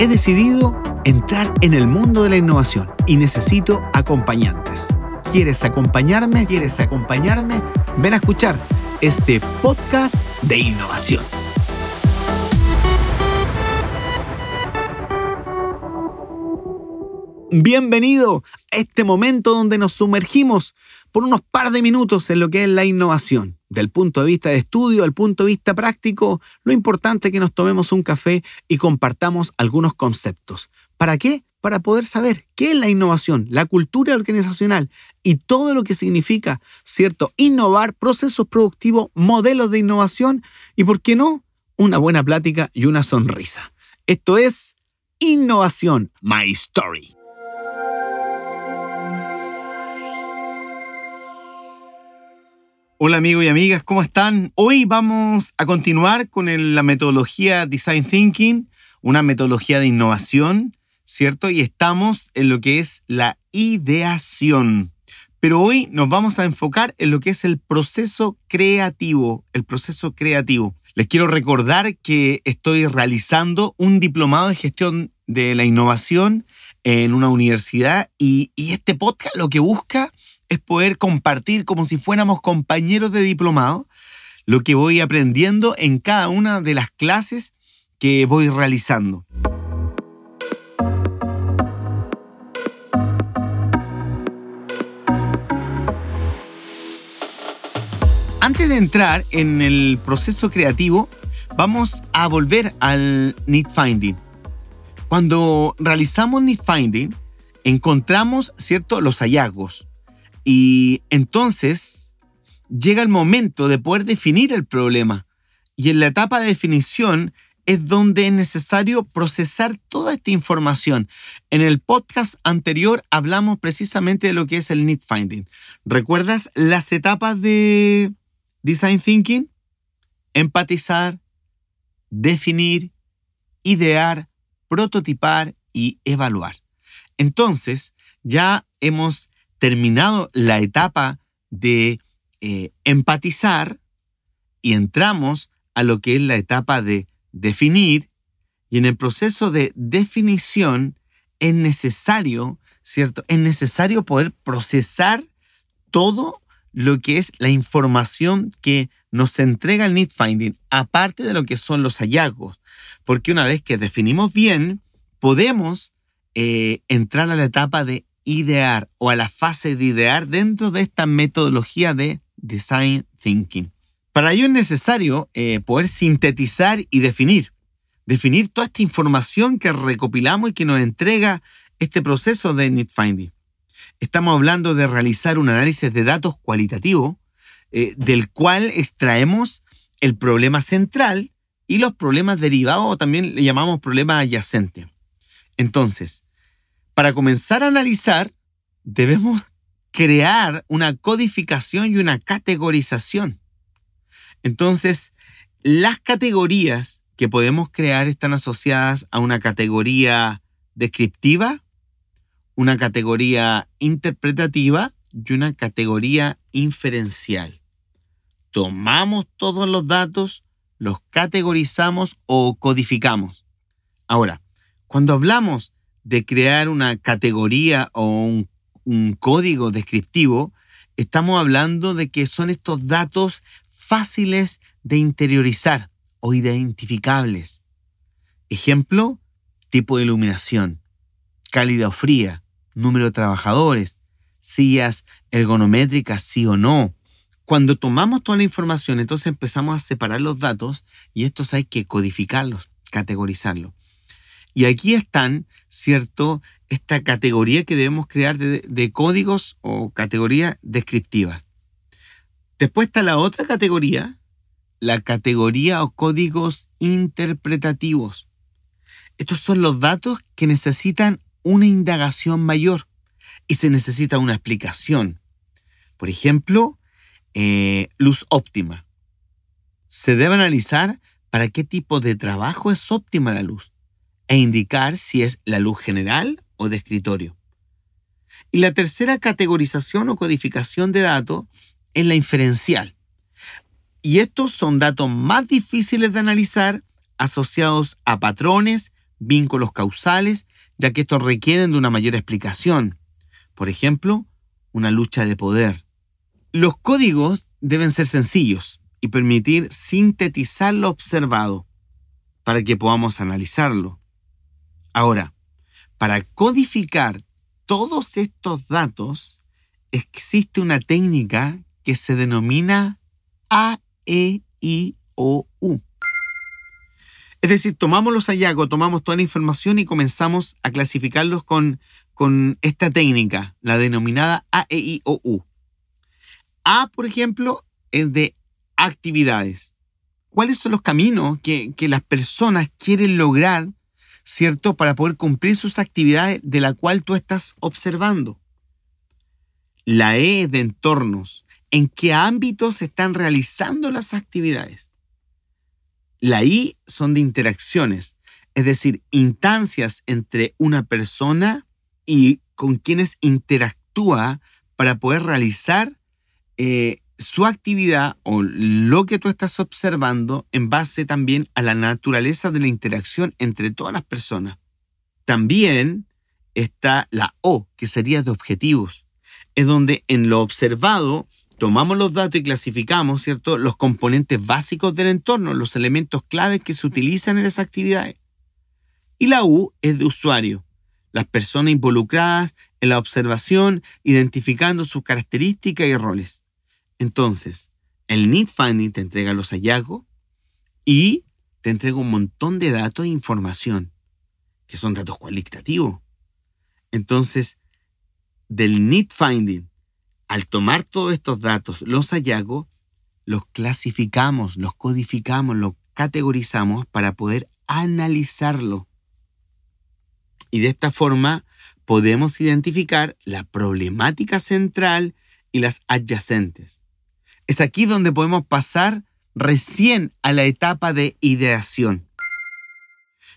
He decidido entrar en el mundo de la innovación y necesito acompañantes. ¿Quieres acompañarme? ¿Quieres acompañarme? Ven a escuchar este podcast de innovación. Bienvenido a este momento donde nos sumergimos por unos par de minutos en lo que es la innovación. Del punto de vista de estudio, al punto de vista práctico, lo importante es que nos tomemos un café y compartamos algunos conceptos. ¿Para qué? Para poder saber qué es la innovación, la cultura organizacional y todo lo que significa, ¿cierto? Innovar, procesos productivos, modelos de innovación y, ¿por qué no? Una buena plática y una sonrisa. Esto es Innovación, My Story. Hola amigos y amigas, ¿cómo están? Hoy vamos a continuar con la metodología Design Thinking, una metodología de innovación, ¿cierto? Y estamos en lo que es la ideación. Pero hoy nos vamos a enfocar en lo que es el proceso creativo, el proceso creativo. Les quiero recordar que estoy realizando un diplomado en gestión de la innovación en una universidad y, y este podcast lo que busca es poder compartir como si fuéramos compañeros de diplomado lo que voy aprendiendo en cada una de las clases que voy realizando. Antes de entrar en el proceso creativo, vamos a volver al need finding. Cuando realizamos need finding, encontramos cierto los hallazgos, y entonces llega el momento de poder definir el problema. Y en la etapa de definición es donde es necesario procesar toda esta información. En el podcast anterior hablamos precisamente de lo que es el need finding. ¿Recuerdas las etapas de design thinking? Empatizar, definir, idear, prototipar y evaluar. Entonces, ya hemos terminado la etapa de eh, empatizar y entramos a lo que es la etapa de definir y en el proceso de definición es necesario, ¿cierto? Es necesario poder procesar todo lo que es la información que nos entrega el need finding, aparte de lo que son los hallazgos, porque una vez que definimos bien, podemos eh, entrar a la etapa de idear o a la fase de idear dentro de esta metodología de design thinking. Para ello es necesario eh, poder sintetizar y definir. Definir toda esta información que recopilamos y que nos entrega este proceso de need finding. Estamos hablando de realizar un análisis de datos cualitativo eh, del cual extraemos el problema central y los problemas derivados o también le llamamos problemas adyacentes. Entonces, para comenzar a analizar, debemos crear una codificación y una categorización. Entonces, las categorías que podemos crear están asociadas a una categoría descriptiva, una categoría interpretativa y una categoría inferencial. Tomamos todos los datos, los categorizamos o codificamos. Ahora, cuando hablamos de crear una categoría o un, código descriptivo, estamos hablando de que son estos datos fáciles de interiorizar o identificables. Ejemplo, tipo de iluminación, cálida o fría, número de trabajadores, sillas ergonométricas, sí o no. Cuando tomamos toda la información, entonces empezamos a separar los datos y estos hay que codificarlos, categorizarlos. Y aquí están, ¿cierto? Esta categoría que debemos crear de, códigos o categorías descriptivas. Después está la otra categoría, la categoría o códigos interpretativos. Estos son los datos que necesitan una indagación mayor y se necesita una explicación. Por ejemplo, eh, luz óptima. Se debe analizar para qué tipo de trabajo es óptima la luz e indicar si es la luz general o de escritorio. Y la tercera categorización o codificación de datos es la inferencial. Y estos son datos más difíciles de analizar asociados a patrones, vínculos causales, ya que estos requieren de una mayor explicación. Por ejemplo, una lucha de poder. Los códigos deben ser sencillos y permitir sintetizar lo observado para que podamos analizarlo. Ahora, para codificar todos estos datos, existe una técnica que se denomina AEIOU. Es decir, tomamos los hallazgos, tomamos toda la información y comenzamos a clasificarlos con, con esta técnica, la denominada AEIOU. A, por ejemplo, es de actividades. ¿Cuáles son los caminos que, que las personas quieren lograr, ¿cierto?, para poder cumplir sus actividades de la cual tú estás observando. La E de entornos. ¿En qué ámbitos se están realizando las actividades? La I son de interacciones, es decir, instancias entre una persona y con quienes interactúa para poder realizar eh, su actividad o lo que tú estás observando en base también a la naturaleza de la interacción entre todas las personas. También está la O, que sería de objetivos. Es donde en lo observado tomamos los datos y clasificamos, ¿cierto?, los componentes básicos del entorno, los elementos claves que se utilizan en esas actividades. Y la U es de usuario, las personas involucradas en la observación, identificando sus características y roles. Entonces, el Need Finding te entrega los hallazgos y te entrega un montón de datos e información, que son datos cualitativos. Entonces, del Need Finding al tomar todos estos datos, los hallazgos, los clasificamos, los codificamos, los categorizamos para poder analizarlo. Y de esta forma podemos identificar la problemática central y las adyacentes. Es aquí donde podemos pasar recién a la etapa de ideación.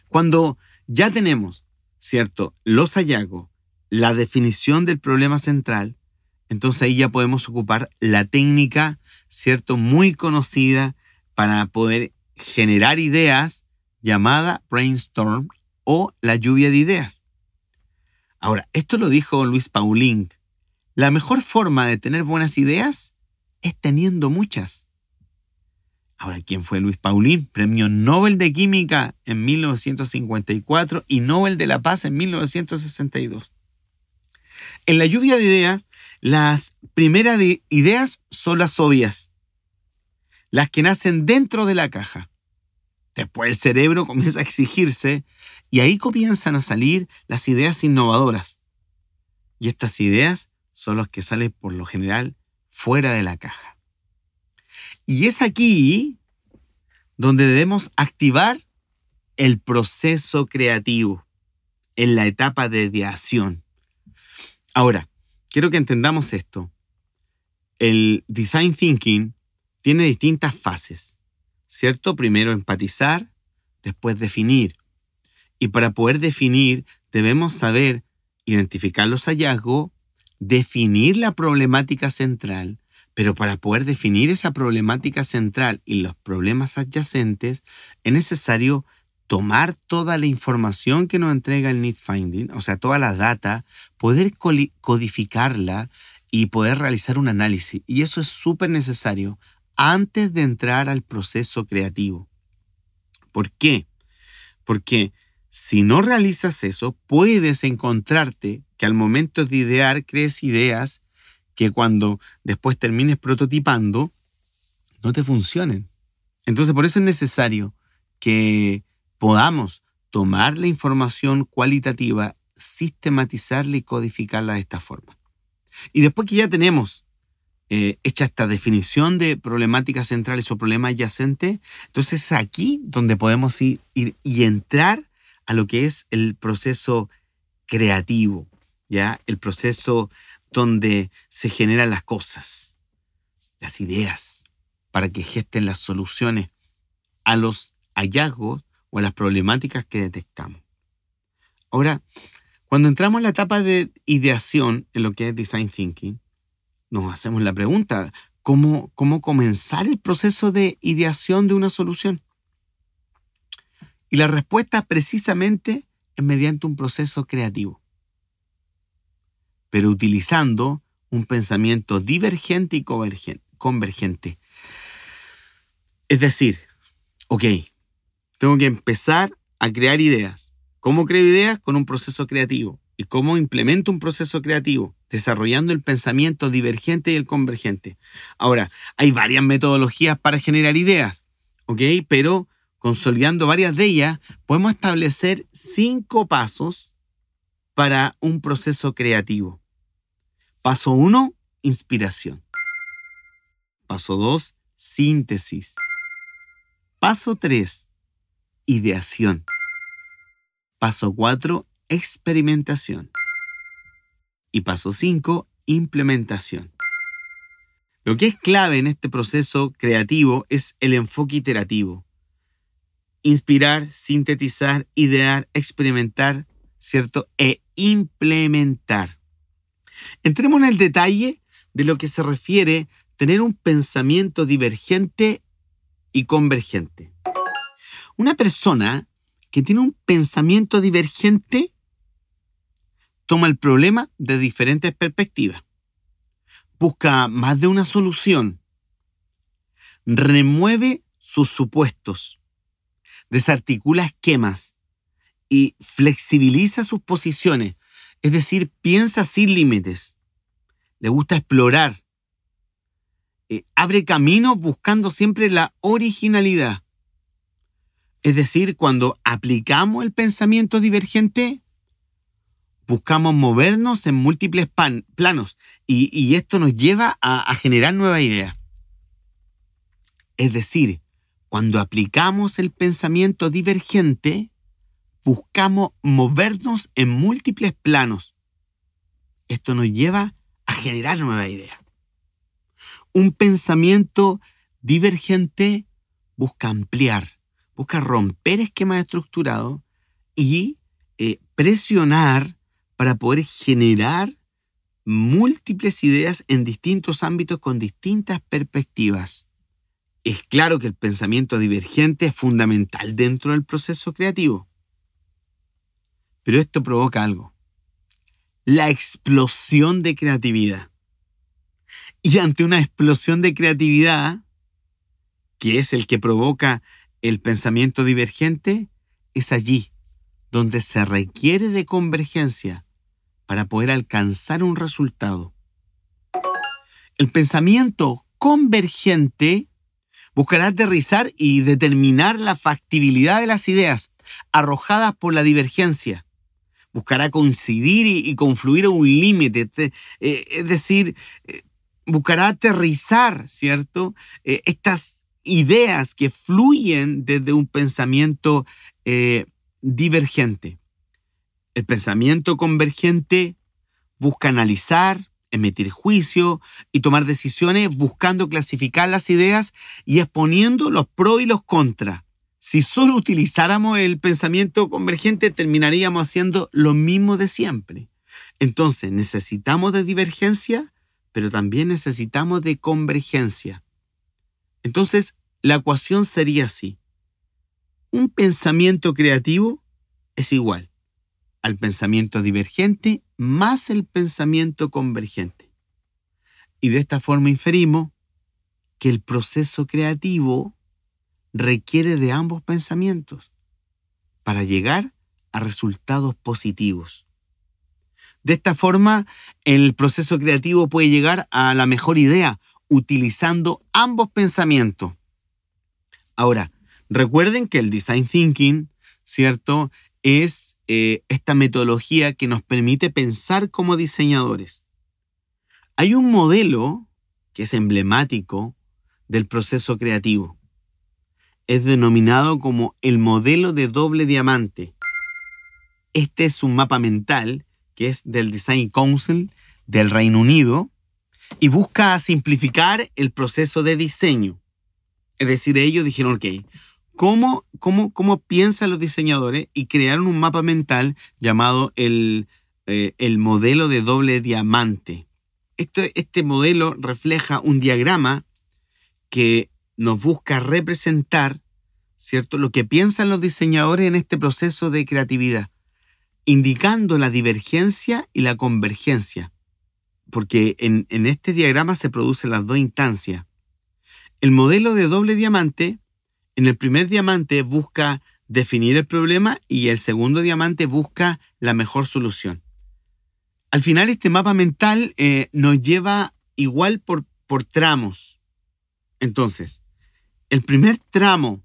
Cuando ya tenemos, ¿cierto?, los hallazgos, la definición del problema central, entonces ahí ya podemos ocupar la técnica, ¿cierto? Muy conocida para poder generar ideas llamada brainstorm o la lluvia de ideas. Ahora, esto lo dijo Luis Pauling. La mejor forma de tener buenas ideas es teniendo muchas. Ahora, ¿quién fue Luis Paulín? Premio Nobel de Química en 1954 y Nobel de la Paz en 1962. En la lluvia de ideas, las primeras ideas son las obvias, las que nacen dentro de la caja. Después el cerebro comienza a exigirse y ahí comienzan a salir las ideas innovadoras. Y estas ideas son las que salen por lo general fuera de la caja. Y es aquí donde debemos activar el proceso creativo en la etapa de ideación. Ahora, quiero que entendamos esto. El design thinking tiene distintas fases, ¿cierto? Primero empatizar, después definir. Y para poder definir debemos saber identificar los hallazgos, definir la problemática central, Pero para poder definir esa problemática central y los problemas adyacentes, es necesario tomar toda la información que nos entrega el Need Finding, o sea, toda la data, poder codificarla y poder realizar un análisis. Y eso es súper necesario antes de entrar al proceso creativo. ¿Por qué? Porque si no realizas eso, puedes encontrarte que al momento de idear crees ideas que cuando después termines prototipando no te funcionen. Entonces por eso es necesario que podamos tomar la información cualitativa, sistematizarla y codificarla de esta forma. Y después que ya tenemos eh, hecha esta definición de problemáticas centrales o problemas adyacentes, entonces es aquí donde podemos ir, ir, y entrar a lo que es el proceso creativo, ¿ya? El proceso donde se generan las cosas, las ideas, para que gesten las soluciones a los hallazgos o a las problemáticas que detectamos. Ahora, cuando entramos en la etapa de ideación en lo que es design thinking, nos hacemos la pregunta, ¿cómo, cómo comenzar el proceso de ideación de una solución? Y la respuesta precisamente es mediante un proceso creativo pero utilizando un pensamiento divergente y convergente. Es decir, ok, tengo que empezar a crear ideas. ¿Cómo creo ideas? Con un proceso creativo. ¿Y cómo implemento un proceso creativo? Desarrollando el pensamiento divergente y el convergente. Ahora, hay varias metodologías para generar ideas, ¿ok? Pero consolidando varias de ellas, podemos establecer cinco pasos para un proceso creativo. Paso 1, inspiración. Paso 2, síntesis. Paso 3, ideación. Paso 4, experimentación. Y paso 5, implementación. Lo que es clave en este proceso creativo es el enfoque iterativo. Inspirar, sintetizar, idear, experimentar, ¿cierto? E implementar. Entremos en el detalle de lo que se refiere tener un pensamiento divergente y convergente. Una persona que tiene un pensamiento divergente toma el problema de diferentes perspectivas, busca más de una solución, remueve sus supuestos, desarticula esquemas y flexibiliza sus posiciones es decir, piensa sin límites. Le gusta explorar. Eh, abre camino buscando siempre la originalidad. Es decir, cuando aplicamos el pensamiento divergente, buscamos movernos en múltiples planos y, esto nos lleva a, a generar nuevas ideas. Es decir, cuando aplicamos el pensamiento divergente, buscamos movernos en múltiples planos. Esto nos lleva a generar nuevas ideas. Un pensamiento divergente busca ampliar, busca romper esquemas estructurados y eh, presionar para poder generar múltiples ideas en distintos ámbitos con distintas perspectivas. Es claro que el pensamiento divergente es fundamental dentro del proceso creativo. Pero esto provoca algo. La explosión de creatividad. Y ante una explosión de creatividad, que es el que provoca el pensamiento divergente, es allí donde se requiere de convergencia para poder alcanzar un resultado. El pensamiento convergente buscará aterrizar y determinar la factibilidad de las ideas arrojadas por la divergencia buscará coincidir y, confluir a un límite, eh, es decir, eh, buscará aterrizar, ¿cierto? Eh, estas ideas que fluyen desde un pensamiento divergente. El pensamiento convergente busca analizar, emitir juicio y tomar decisiones buscando clasificar las ideas y exponiendo los pros y los contras si solo utilizáramos el pensamiento convergente, terminaríamos haciendo lo mismo de siempre. Entonces, necesitamos de divergencia pero también necesitamos de convergencia. Entonces, la ecuación sería así. Un pensamiento creativo es igual al pensamiento divergente más el pensamiento convergente. Y de esta forma inferimos que el proceso creativo requiere de ambos pensamientos para llegar a resultados positivos. De esta forma, el proceso creativo puede llegar a la mejor idea utilizando ambos pensamientos. Ahora, recuerden que el design thinking, ¿cierto? Es eh, esta metodología que nos permite pensar como diseñadores. Hay un modelo que es emblemático del proceso creativo. Es denominado como el modelo de doble diamante. Este es un mapa mental que es del Design Council del Reino Unido y busca simplificar el proceso de diseño. Es decir, ellos dijeron, ok, ¿cómo, cómo, cómo piensan los diseñadores? Y crearon un mapa mental llamado el, eh, el modelo de doble diamante. Este, este modelo refleja un diagrama que nos busca representar ¿cierto? lo que piensan los diseñadores en este proceso de creatividad indicando la divergencia y la convergencia, porque en, este diagrama se producen las dos instancias. El modelo de doble diamante, en el primer diamante busca definir el problema y el segundo diamante busca la mejor solución. Al final este mapa mental eh, nos lleva igual por, por tramos. Entonces, el primer tramo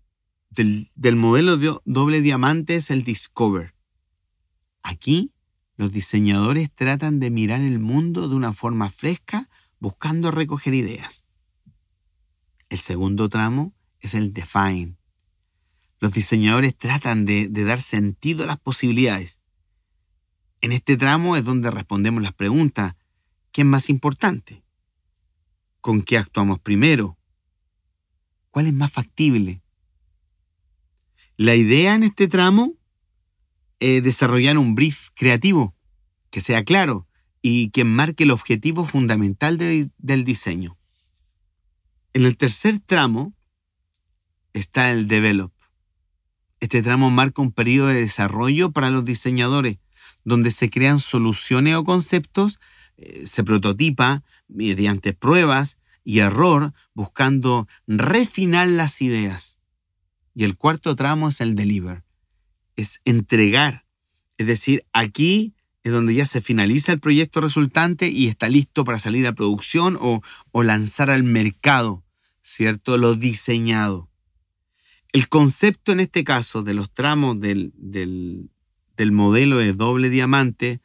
del, del modelo de doble diamante es el Discover. Aquí, los diseñadores tratan de mirar el mundo de una forma fresca, buscando recoger ideas. El segundo tramo es el define. Los diseñadores tratan de, dar sentido a las posibilidades. En este tramo es donde respondemos las preguntas. ¿Qué es más importante? ¿Con qué actuamos primero? ¿Cuál es más factible? La idea en este tramo eh, desarrollar un brief creativo que sea claro y que marque el objetivo fundamental del diseño. En el tercer tramo está el develop. Este tramo marca un periodo de desarrollo para los diseñadores, donde se crean soluciones o conceptos, eh, se prototipa mediante pruebas y error, buscando refinar las ideas. Y el cuarto tramo es el deliver es entregar. Es decir, aquí es donde ya se finaliza el proyecto resultante y está listo para salir a producción o, lanzar al mercado, ¿cierto? Lo diseñado. El concepto en este caso de los tramos del, modelo de doble diamante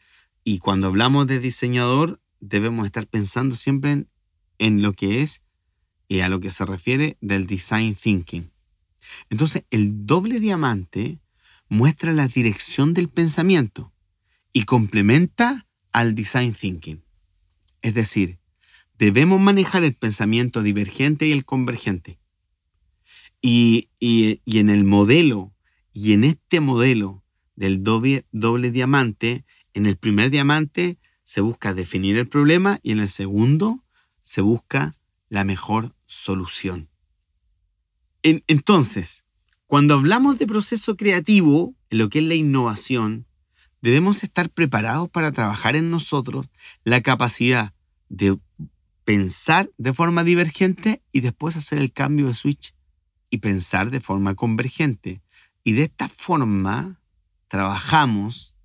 y cuando hablamos de diseñador debemos estar pensando siempre en, lo que es y a lo que se refiere del design thinking. Entonces, el doble diamante muestra la dirección del pensamiento y complementa al design thinking. Es decir, debemos manejar el pensamiento divergente y el convergente. Y, en el modelo, y en este modelo del doble, doble diamante, en el primer diamante se busca definir el problema y en el segundo se busca la mejor solución. entonces, cuando hablamos de proceso creativo, en lo que es la innovación, debemos estar preparados para trabajar en nosotros la capacidad de pensar de forma divergente y después hacer el cambio de switch y pensar de forma convergente. Y de esta forma trabajamos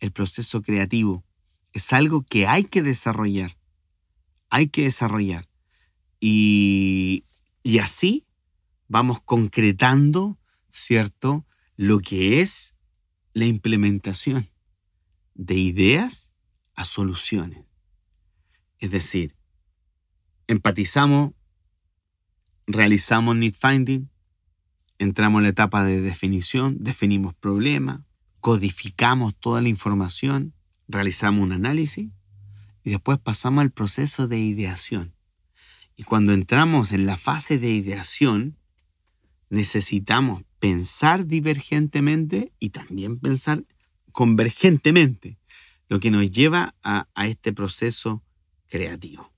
el proceso creativo. Es algo que hay que desarrollar. Hay que desarrollar. Y, y así vamos concretando ¿cierto? Lo que es la implementación de ideas a soluciones. Es decir, empatizamos, realizamos need finding, entramos en la etapa de definición, definimos problemas, codificamos toda la información, realizamos un análisis y después pasamos al proceso de ideación. Y cuando entramos en la fase de ideación, necesitamos pensar divergentemente y también pensar convergentemente, lo que nos lleva a, este proceso creativo.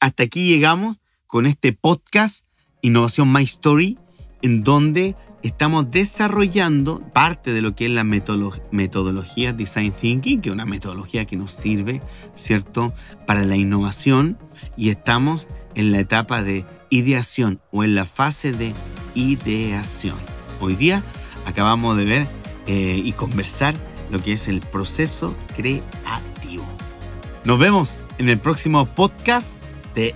hasta aquí llegamos con este podcast Innovación My Story, en donde estamos desarrollando parte de lo que es la metodología Design Thinking, que es una metodología que nos sirve, ¿cierto?, para la innovación y estamos en la etapa de ideación o en la fase de ideación. Hoy día acabamos de ver eh, y conversar lo que es el proceso creativo. Nos vemos en el próximo podcast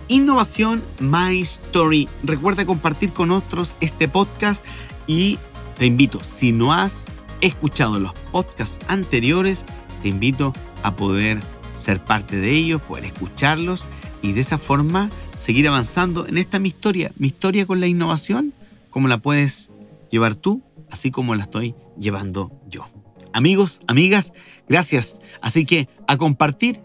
Innovación My Story. Recuerda compartir con otros este podcast y te invito, si no has escuchado los podcasts anteriores, te invito a poder ser parte de ellos, poder escucharlos y de esa forma seguir avanzando en esta mi historia, mi historia con la innovación, como la puedes llevar tú, así como la estoy llevando yo. Amigos, amigas, gracias. Así que a compartir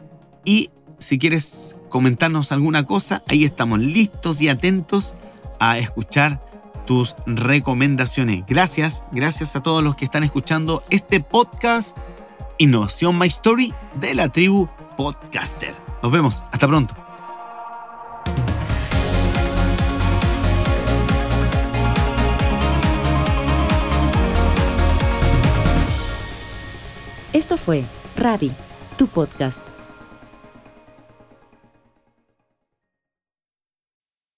y si quieres comentarnos alguna cosa, ahí estamos listos y atentos a escuchar tus recomendaciones. Gracias, gracias a todos los que están escuchando este podcast Innovación My Story de la tribu Podcaster. Nos vemos, hasta pronto. Esto fue Radi, tu podcast.